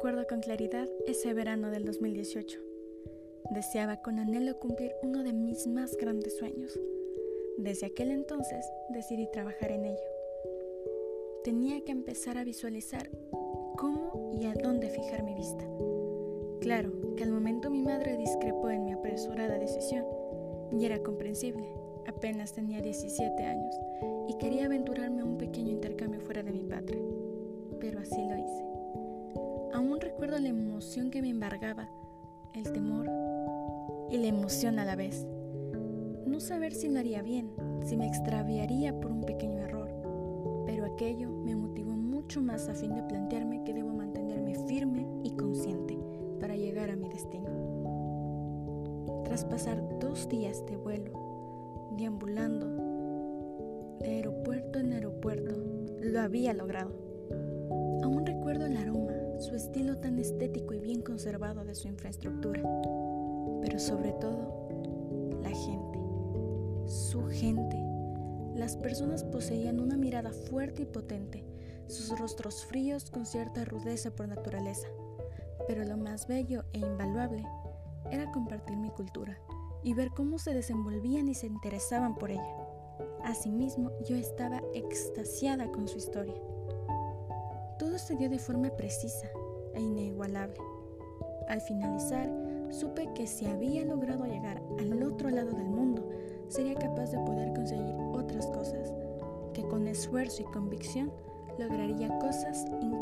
con claridad ese verano del 2018. Deseaba con anhelo cumplir uno de mis más grandes sueños. Desde aquel entonces decidí trabajar en ello. Tenía que empezar a visualizar cómo y a dónde fijar mi vista. Claro que al momento mi madre discrepó en mi apresurada decisión y era comprensible. Apenas tenía 17 años y quería aventurarme a un pequeño intercambio Aún recuerdo la emoción que me embargaba, el temor y la emoción a la vez. No saber si lo haría bien, si me extraviaría por un pequeño error, pero aquello me motivó mucho más a fin de plantearme que debo mantenerme firme y consciente para llegar a mi destino. Tras pasar dos días de vuelo, deambulando de aeropuerto en aeropuerto, lo había logrado. Aún recuerdo su estético y bien conservado de su infraestructura pero sobre todo la gente, su gente. Las personas poseían una mirada fuerte y potente, sus rostros fríos con cierta rudeza por naturaleza, pero lo más bello e invaluable era compartir mi cultura y ver cómo se desenvolvían y se interesaban por ella. Asimismo, yo estaba extasiada con su historia. Todo se dio de forma precisa e inigualable. Al finalizar, supe que si había logrado llegar al otro lado del mundo, sería capaz de poder conseguir otras cosas, que con esfuerzo y convicción lograría cosas incalculables.